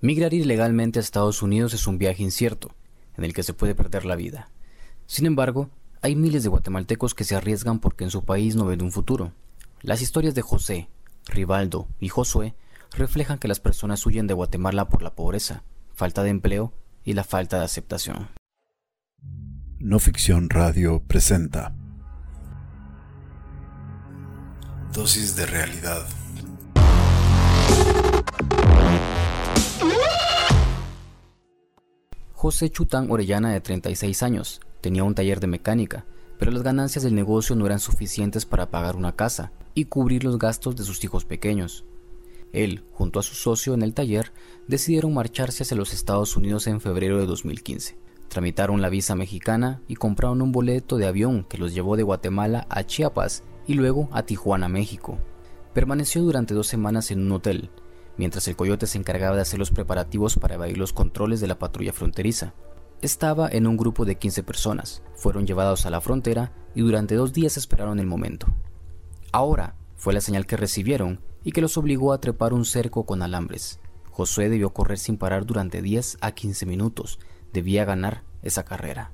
Migrar ilegalmente a Estados Unidos es un viaje incierto, en el que se puede perder la vida. Sin embargo, hay miles de guatemaltecos que se arriesgan porque en su país no ven un futuro. Las historias de José, Rivaldo y Josué reflejan que las personas huyen de Guatemala por la pobreza, falta de empleo y la falta de aceptación. No Ficción Radio presenta Dosis de realidad. José Chután Orellana, de 36 años, tenía un taller de mecánica, pero las ganancias del negocio no eran suficientes para pagar una casa y cubrir los gastos de sus hijos pequeños. Él, junto a su socio en el taller, decidieron marcharse hacia los Estados Unidos en febrero de 2015. Tramitaron la visa mexicana y compraron un boleto de avión que los llevó de Guatemala a Chiapas y luego a Tijuana, México. Permaneció durante dos semanas en un hotel, mientras el coyote se encargaba de hacer los preparativos para evadir los controles de la patrulla fronteriza. Estaba en un grupo de 15 personas, fueron llevados a la frontera y durante dos días esperaron el momento. Ahora fue la señal que recibieron y que los obligó a trepar un cerco con alambres. Josué debió correr sin parar durante 10 a 15 minutos, debía ganar esa carrera.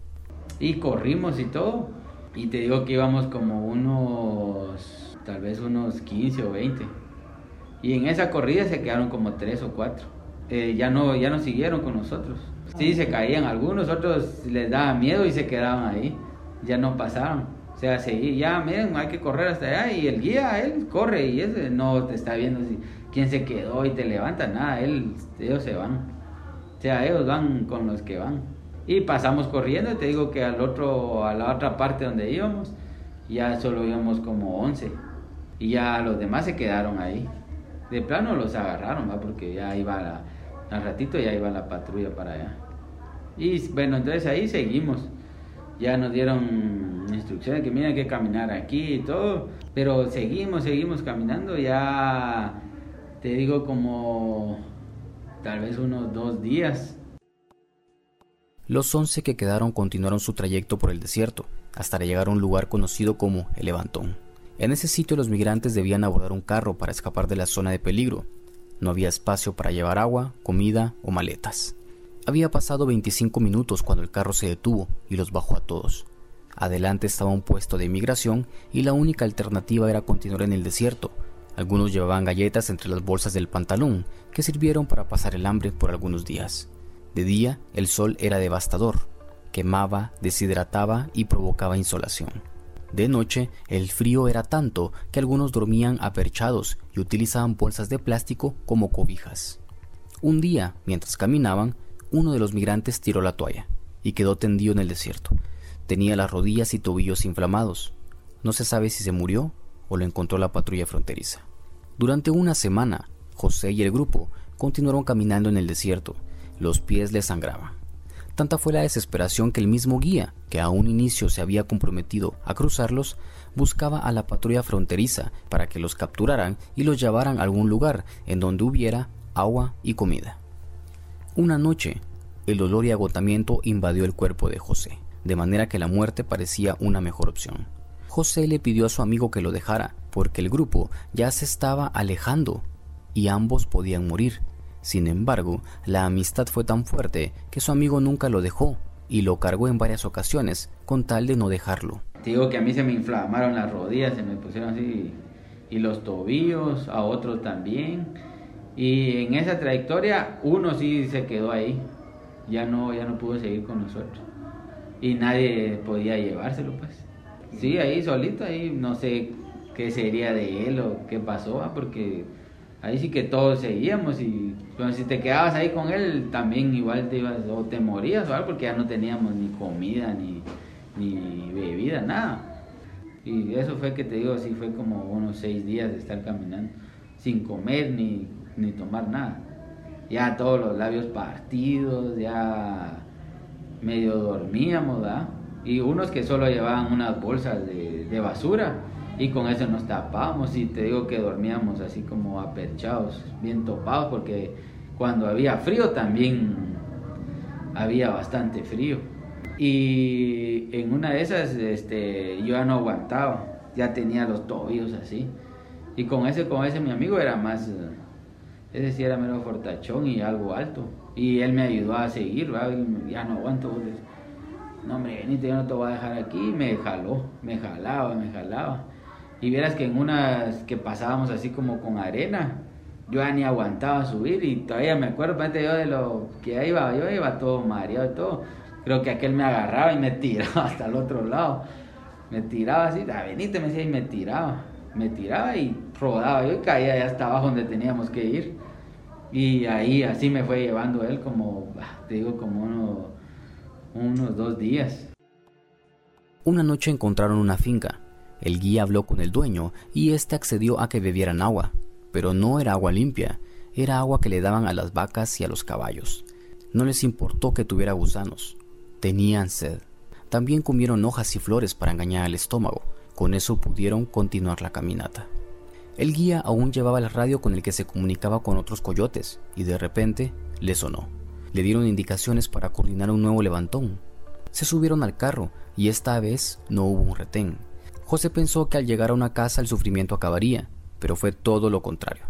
Y corrimos y todo, y te digo que íbamos como unos, tal vez unos 15 o 20 y en esa corrida se quedaron como tres o cuatro. Eh, ya, no, ya no siguieron con nosotros. Sí, se caían algunos, otros les daba miedo y se quedaban ahí. Ya no pasaron. O sea, seguir, ya miren, hay que correr hasta allá y el guía, él corre y ese no te está viendo si, quién se quedó y te levanta, nada, él, ellos se van. O sea, ellos van con los que van. Y pasamos corriendo, te digo que al otro, a la otra parte donde íbamos, ya solo íbamos como 11. Y ya los demás se quedaron ahí de plano los agarraron, ¿va? porque ya iba la, al ratito ya iba la patrulla para allá. Y bueno, entonces ahí seguimos. Ya nos dieron instrucciones que mira que caminar aquí y todo, pero seguimos, seguimos caminando. Ya te digo como tal vez unos dos días. Los once que quedaron continuaron su trayecto por el desierto, hasta llegar a un lugar conocido como el Levantón. En ese sitio los migrantes debían abordar un carro para escapar de la zona de peligro. No había espacio para llevar agua, comida o maletas. Había pasado 25 minutos cuando el carro se detuvo y los bajó a todos. Adelante estaba un puesto de inmigración y la única alternativa era continuar en el desierto. Algunos llevaban galletas entre las bolsas del pantalón que sirvieron para pasar el hambre por algunos días. De día el sol era devastador, quemaba, deshidrataba y provocaba insolación. De noche, el frío era tanto que algunos dormían aperchados y utilizaban bolsas de plástico como cobijas. Un día, mientras caminaban, uno de los migrantes tiró la toalla y quedó tendido en el desierto. Tenía las rodillas y tobillos inflamados. No se sabe si se murió o lo encontró la patrulla fronteriza. Durante una semana, José y el grupo continuaron caminando en el desierto. Los pies les sangraban. Tanta fue la desesperación que el mismo guía, que a un inicio se había comprometido a cruzarlos, buscaba a la patrulla fronteriza para que los capturaran y los llevaran a algún lugar en donde hubiera agua y comida. Una noche, el dolor y agotamiento invadió el cuerpo de José, de manera que la muerte parecía una mejor opción. José le pidió a su amigo que lo dejara, porque el grupo ya se estaba alejando y ambos podían morir sin embargo, la amistad fue tan fuerte que su amigo nunca lo dejó y lo cargó en varias ocasiones con tal de no dejarlo. digo que a mí se me inflamaron las rodillas, se me pusieron así y los tobillos, a otros también. Y en esa trayectoria uno sí se quedó ahí, ya no, ya no pudo seguir con nosotros. Y nadie podía llevárselo pues. Sí, ahí solito, ahí no sé qué sería de él o qué pasó, porque ahí sí que todos seguíamos y si te quedabas ahí con él también igual te ibas o te morías o algo porque ya no teníamos ni comida ni, ni bebida, nada. Y eso fue que te digo, sí fue como unos seis días de estar caminando sin comer ni, ni tomar nada. Ya todos los labios partidos, ya medio dormíamos, ¿verdad? Y unos que solo llevaban unas bolsas de, de basura y con eso nos tapábamos y te digo que dormíamos así como aperchados, bien topados, porque cuando había frío también había bastante frío. Y en una de esas este, yo ya no aguantaba, ya tenía los tobillos así. Y con ese, con ese mi amigo era más, Ese sí era mero fortachón y algo alto. Y él me ayudó a seguir, ya no aguanto. No, hombre, venite, yo no te voy a dejar aquí. Me jaló, me jalaba, me jalaba. Y vieras que en unas que pasábamos así como con arena, yo ya ni aguantaba subir y todavía me acuerdo, yo de lo que iba, yo iba todo mareado y todo. Creo que aquel me agarraba y me tiraba hasta el otro lado. Me tiraba así, a venite me decía y me tiraba. Me tiraba y rodaba yo caía ya hasta abajo donde teníamos que ir. Y ahí así me fue llevando él como, te digo, como unos dos días. Una noche encontraron una finca. El guía habló con el dueño y éste accedió a que bebieran agua, pero no era agua limpia, era agua que le daban a las vacas y a los caballos. No les importó que tuviera gusanos, tenían sed. También comieron hojas y flores para engañar al estómago, con eso pudieron continuar la caminata. El guía aún llevaba el radio con el que se comunicaba con otros coyotes y de repente le sonó. Le dieron indicaciones para coordinar un nuevo levantón. Se subieron al carro y esta vez no hubo un retén. José pensó que al llegar a una casa el sufrimiento acabaría, pero fue todo lo contrario.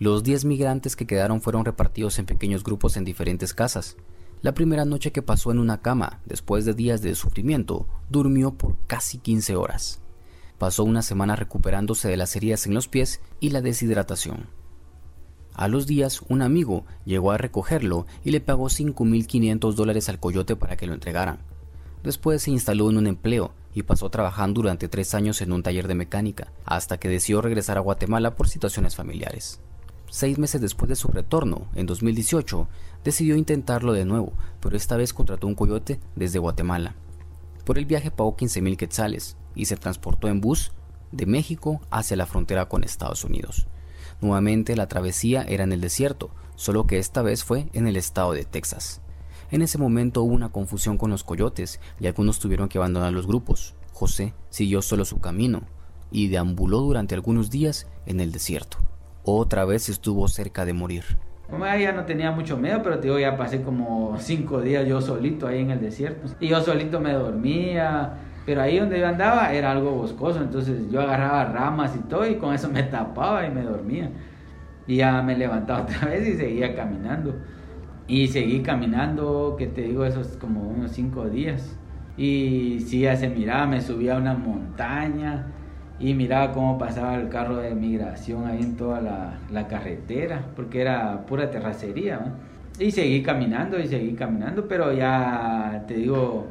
Los 10 migrantes que quedaron fueron repartidos en pequeños grupos en diferentes casas. La primera noche que pasó en una cama, después de días de sufrimiento, durmió por casi 15 horas. Pasó una semana recuperándose de las heridas en los pies y la deshidratación. A los días, un amigo llegó a recogerlo y le pagó 5.500 dólares al coyote para que lo entregaran. Después se instaló en un empleo y pasó trabajando durante tres años en un taller de mecánica, hasta que decidió regresar a Guatemala por situaciones familiares. Seis meses después de su retorno, en 2018, decidió intentarlo de nuevo, pero esta vez contrató un coyote desde Guatemala. Por el viaje pagó 15.000 quetzales, y se transportó en bus de México hacia la frontera con Estados Unidos. Nuevamente la travesía era en el desierto, solo que esta vez fue en el estado de Texas. En ese momento hubo una confusión con los coyotes y algunos tuvieron que abandonar los grupos. José siguió solo su camino y deambuló durante algunos días en el desierto. Otra vez estuvo cerca de morir. ya no tenía mucho miedo, pero te digo, ya pasé como cinco días yo solito ahí en el desierto. Y yo solito me dormía, pero ahí donde yo andaba era algo boscoso, entonces yo agarraba ramas y todo y con eso me tapaba y me dormía. Y ya me levantaba otra vez y seguía caminando. Y seguí caminando, que te digo, esos como unos cinco días. Y sí, ya se miraba, me subía a una montaña y miraba cómo pasaba el carro de migración ahí en toda la, la carretera, porque era pura terracería. Y seguí caminando y seguí caminando, pero ya te digo,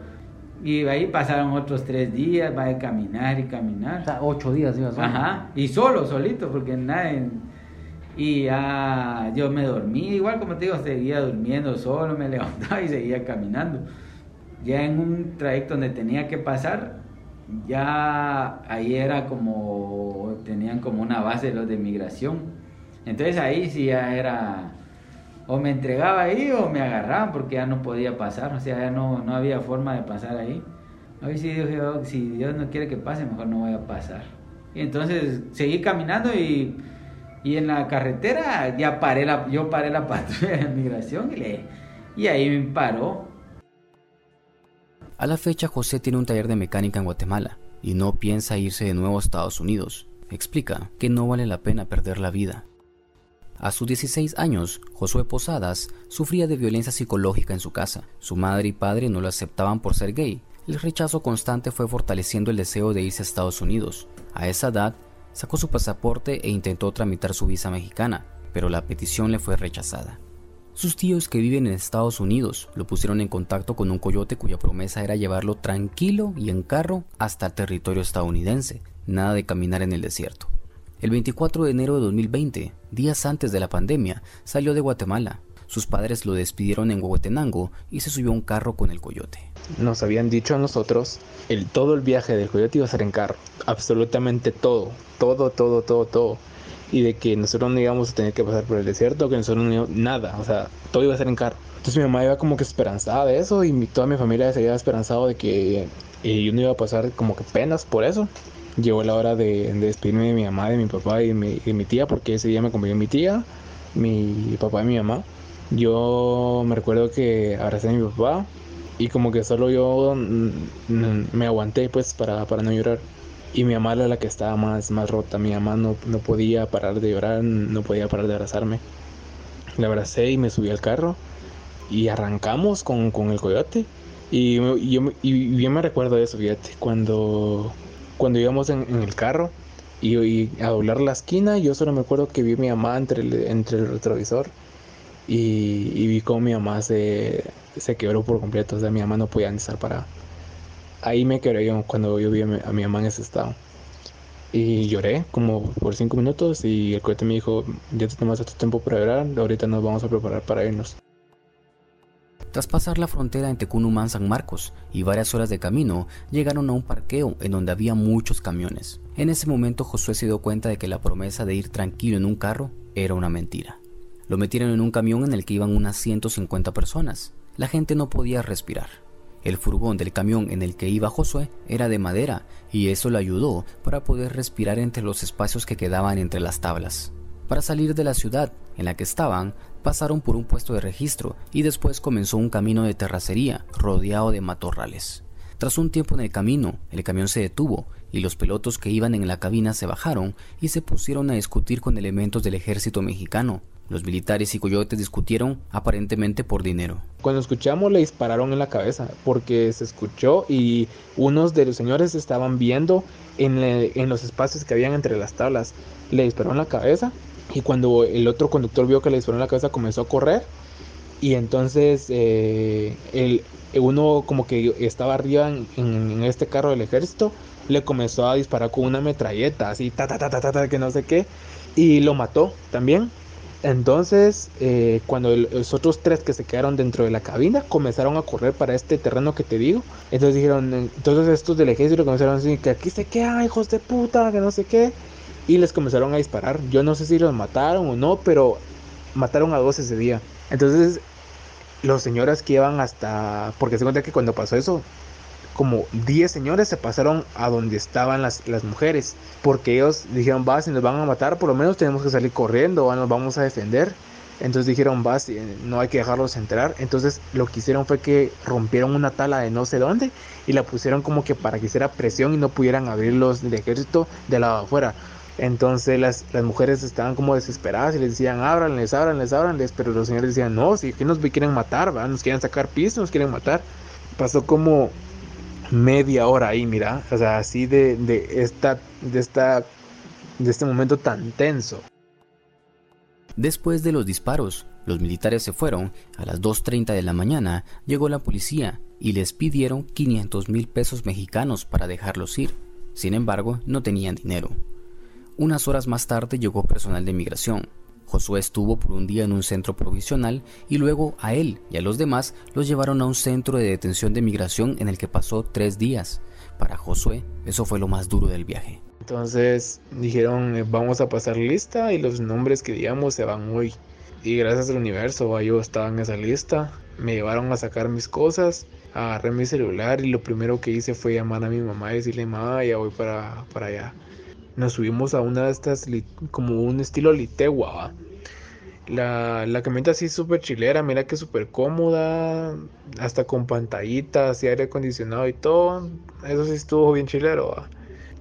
y ahí pasaron otros tres días, va a caminar y caminar. O sea, ocho días ibas Ajá, y solo, solito, porque nadie... Y ya yo me dormí, igual como te digo, seguía durmiendo solo, me levantaba y seguía caminando. Ya en un trayecto donde tenía que pasar, ya ahí era como, tenían como una base los de migración. Entonces ahí sí ya era o me entregaba ahí o me agarraban porque ya no podía pasar, o sea, ya no, no había forma de pasar ahí. Hoy sí dije, oh, si Dios no quiere que pase, mejor no voy a pasar. Y entonces seguí caminando y, y en la carretera ya paré la, yo paré la patrulla de migración y, le, y ahí me paró. A la fecha José tiene un taller de mecánica en Guatemala y no piensa irse de nuevo a Estados Unidos. Explica que no vale la pena perder la vida a sus 16 años, Josué Posadas sufría de violencia psicológica en su casa. Su madre y padre no lo aceptaban por ser gay. El rechazo constante fue fortaleciendo el deseo de irse a Estados Unidos. A esa edad, sacó su pasaporte e intentó tramitar su visa mexicana, pero la petición le fue rechazada. Sus tíos que viven en Estados Unidos lo pusieron en contacto con un coyote cuya promesa era llevarlo tranquilo y en carro hasta el territorio estadounidense, nada de caminar en el desierto. El 24 de enero de 2020, días antes de la pandemia, salió de Guatemala. Sus padres lo despidieron en Huehuetenango y se subió a un carro con el coyote. Nos habían dicho a nosotros, el, todo el viaje del coyote iba a ser en carro. Absolutamente todo, todo, todo, todo, todo. Y de que nosotros no íbamos a tener que pasar por el desierto, que nosotros no íbamos, nada, o sea, todo iba a ser en carro. Entonces mi mamá iba como que esperanzada de eso y toda mi familia se iba esperanzado de que eh, yo no iba a pasar como que penas por eso llegó la hora de, despedirme de mi mamá, de mi papá y de mi, tía, porque ese día me acompañó mi tía, mi papá y mi mamá. Yo me recuerdo que abracé a mi papá y como que solo yo me aguanté pues para, para no llorar. Y mi mamá era la que estaba más, más rota, mi mamá no, no podía parar de llorar, no podía parar de abrazarme. le abracé y me subí al carro y arrancamos con, el coyote. Y, yo, y, me recuerdo eso, fíjate, cuando, cuando íbamos en, el carro y, a doblar la esquina, yo solo me acuerdo que vi a mi mamá entre entre el retrovisor y, vi cómo mi mamá se, se quebró por completo, o sea, mi mamá no podía estar para Ahí me quedé yo cuando yo vi a mi, a mi mamá en ese estado. Y lloré como por cinco minutos y el cohete me dijo, ya te tomaste tu tiempo para llorar, ahorita nos vamos a preparar para irnos. Tras pasar la frontera entre Cunumán San Marcos y varias horas de camino, llegaron a un parqueo en donde había muchos camiones. En ese momento Josué se dio cuenta de que la promesa de ir tranquilo en un carro era una mentira. Lo metieron en un camión en el que iban unas 150 personas. La gente no podía respirar. El furgón del camión en el que iba Josué era de madera y eso le ayudó para poder respirar entre los espacios que quedaban entre las tablas. Para salir de la ciudad en la que estaban, pasaron por un puesto de registro y después comenzó un camino de terracería rodeado de matorrales. Tras un tiempo en el camino, el camión se detuvo y los pilotos que iban en la cabina se bajaron y se pusieron a discutir con elementos del ejército mexicano, los militares y coyotes discutieron aparentemente por dinero. Cuando escuchamos le dispararon en la cabeza porque se escuchó y unos de los señores estaban viendo en, los espacios que habían entre las tablas. Le dispararon en la cabeza y cuando el otro conductor vio que le dispararon en la cabeza comenzó a correr y entonces eh, el, uno como que estaba arriba en, en, este carro del ejército le comenzó a disparar con una metralleta así ta ta ta ta ta, que no sé qué y lo mató también entonces, eh, cuando los otros tres que se quedaron dentro de la cabina comenzaron a correr para este terreno que te digo, entonces dijeron, entonces estos del ejército comenzaron a decir que aquí se quedan, hijos de puta, que no sé qué, y les comenzaron a disparar. Yo no sé si los mataron o no, pero mataron a dos ese día. Entonces, los señores que iban hasta, porque se cuenta que cuando pasó eso, como 10 señores se pasaron a donde estaban las, las mujeres, porque ellos dijeron, va, si nos van a matar, por lo menos tenemos que salir corriendo, o nos vamos a defender. Entonces dijeron, va, no hay que dejarlos entrar. Entonces lo que hicieron fue que rompieron una tala de no sé dónde y la pusieron como que para que hiciera presión y no pudieran abrir los del ejército de lado afuera. Entonces las, las, mujeres estaban como desesperadas y les decían, ábranles, ábranles, ábranles. Pero los señores decían, no, si aquí nos quieren matar, ¿va? nos quieren sacar piso, nos quieren matar. Pasó como media hora ahí, mira, o sea, así de, de, esta, de, esta, de este momento tan tenso. Después de los disparos, los militares se fueron, a las 2.30 de la mañana llegó la policía y les pidieron 500 mil pesos mexicanos para dejarlos ir. Sin embargo, no tenían dinero. Unas horas más tarde llegó personal de migración, Josué estuvo por un día en un centro provisional y luego a él y a los demás los llevaron a un centro de detención de migración en el que pasó tres días. Para Josué eso fue lo más duro del viaje. Entonces dijeron eh, vamos a pasar lista y los nombres que digamos se van hoy. Y gracias al universo yo estaba en esa lista. Me llevaron a sacar mis cosas, agarré mi celular y lo primero que hice fue llamar a mi mamá y decirle mamá ya voy para, para allá nos subimos a una de estas como un estilo litegua. La, la camioneta así súper chilera, mira que súper cómoda, hasta con pantallitas y aire acondicionado y todo. Eso sí estuvo bien chilero.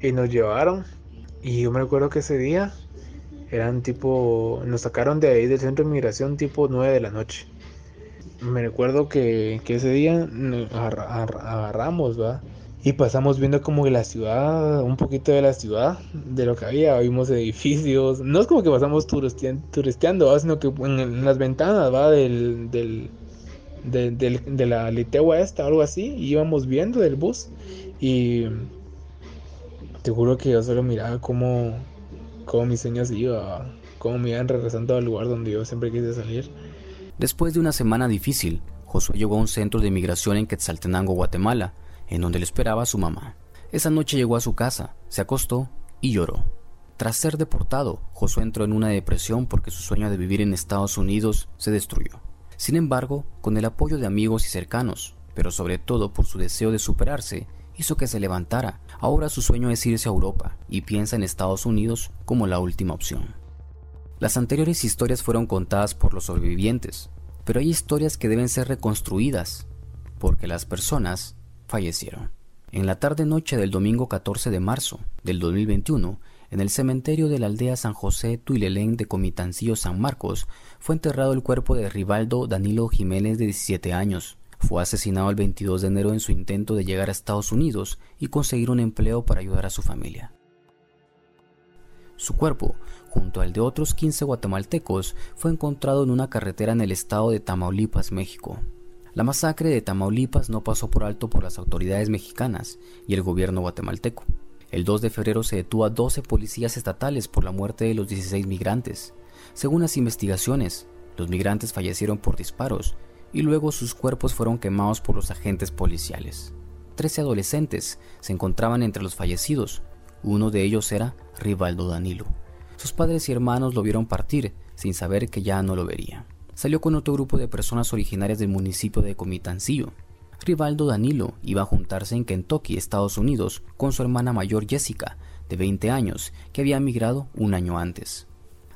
Y nos llevaron. Y yo me recuerdo que ese día eran tipo, nos sacaron de ahí del centro de migración tipo 9 de la noche. Me recuerdo que, que ese día agarramos, ¿va? Y pasamos viendo como la ciudad, un poquito de la ciudad, de lo que había, vimos edificios, no es como que pasamos turisteando, sino que en, las ventanas ¿va? Del, del, de la litegua esta, algo así, íbamos viendo del bus y te juro que yo solo miraba cómo, cómo mis sueños iba, cómo me iban regresando al lugar donde yo siempre quise salir. Después de una semana difícil, Josué llegó a un centro de migración en Quetzaltenango, Guatemala, en donde le esperaba su mamá. Esa noche llegó a su casa, se acostó y lloró. Tras ser deportado, Josué entró en una depresión porque su sueño de vivir en Estados Unidos se destruyó. Sin embargo, con el apoyo de amigos y cercanos, pero sobre todo por su deseo de superarse, hizo que se levantara. Ahora su sueño es irse a Europa y piensa en Estados Unidos como la última opción. Las anteriores historias fueron contadas por los sobrevivientes, pero hay historias que deben ser reconstruidas, porque las personas fallecieron. En la tarde-noche del domingo 14 de marzo del 2021, En el cementerio de la aldea San José Tuilelén de Comitancillo San Marcos fue enterrado el cuerpo de Rivaldo Danilo Jiménez de 17 años. Fue asesinado el 22 de enero en su intento de llegar a Estados Unidos y conseguir un empleo para ayudar a su familia. Su cuerpo, junto al de otros 15 guatemaltecos, fue encontrado en una carretera en el estado de Tamaulipas, México. La masacre de Tamaulipas no pasó por alto por las autoridades mexicanas y el gobierno guatemalteco. El 2 de febrero se detuvo a 12 policías estatales por la muerte de los 16 migrantes. Según las investigaciones, los migrantes fallecieron por disparos y luego sus cuerpos fueron quemados por los agentes policiales. Trece adolescentes se encontraban entre los fallecidos. Uno de ellos era Rivaldo Danilo. Sus padres y hermanos lo vieron partir sin saber que ya no lo vería. Salió con otro grupo de personas originarias del municipio de Comitancillo, Rivaldo Danilo iba a juntarse en Kentucky, Estados Unidos, con su hermana mayor Jessica, de 20 años, que había emigrado un año antes.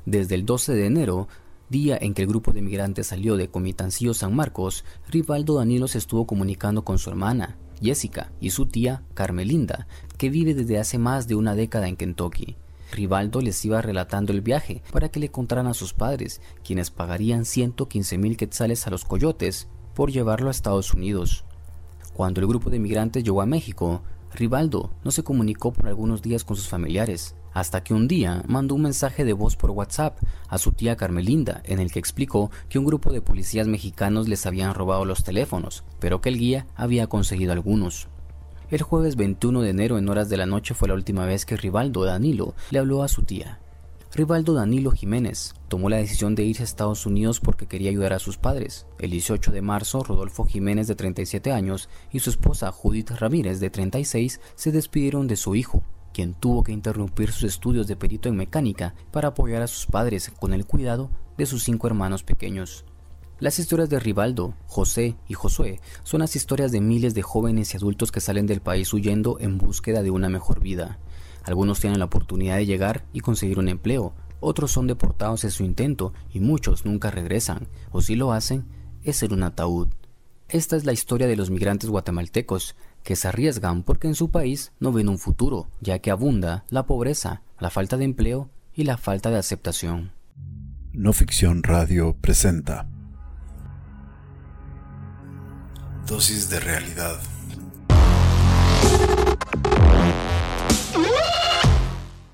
Desde el 12 de enero, día en que el grupo de migrantes salió de Comitancillo San Marcos, Rivaldo Danilo se estuvo comunicando con su hermana, Jessica, y su tía, Carmelinda, que vive desde hace más de una década en Kentucky. Rivaldo les iba relatando el viaje para que le contaran a sus padres, quienes pagarían 115 mil quetzales a los coyotes por llevarlo a Estados Unidos. Cuando el grupo de migrantes llegó a México, Rivaldo no se comunicó por algunos días con sus familiares, hasta que un día mandó un mensaje de voz por WhatsApp a su tía Carmelinda en el que explicó que un grupo de policías mexicanos les habían robado los teléfonos, pero que el guía había conseguido algunos. El jueves 21 de enero en horas de la noche fue la última vez que Rivaldo Danilo le habló a su tía. Rivaldo Danilo Jiménez tomó la decisión de irse a Estados Unidos porque quería ayudar a sus padres. El 18 de marzo, Rodolfo Jiménez, de 37 años, y su esposa Judith Ramírez, de 36, se despidieron de su hijo, quien tuvo que interrumpir sus estudios de perito en mecánica para apoyar a sus padres con el cuidado de sus cinco hermanos pequeños. Las historias de Rivaldo, José y Josué son las historias de miles de jóvenes y adultos que salen del país huyendo en búsqueda de una mejor vida. Algunos tienen la oportunidad de llegar y conseguir un empleo, otros son deportados en su intento y muchos nunca regresan, o si lo hacen, es en un ataúd. Esta es la historia de los migrantes guatemaltecos, que se arriesgan porque en su país no ven un futuro, ya que abunda la pobreza, la falta de empleo y la falta de aceptación. No Ficción Radio presenta Dosis de realidad.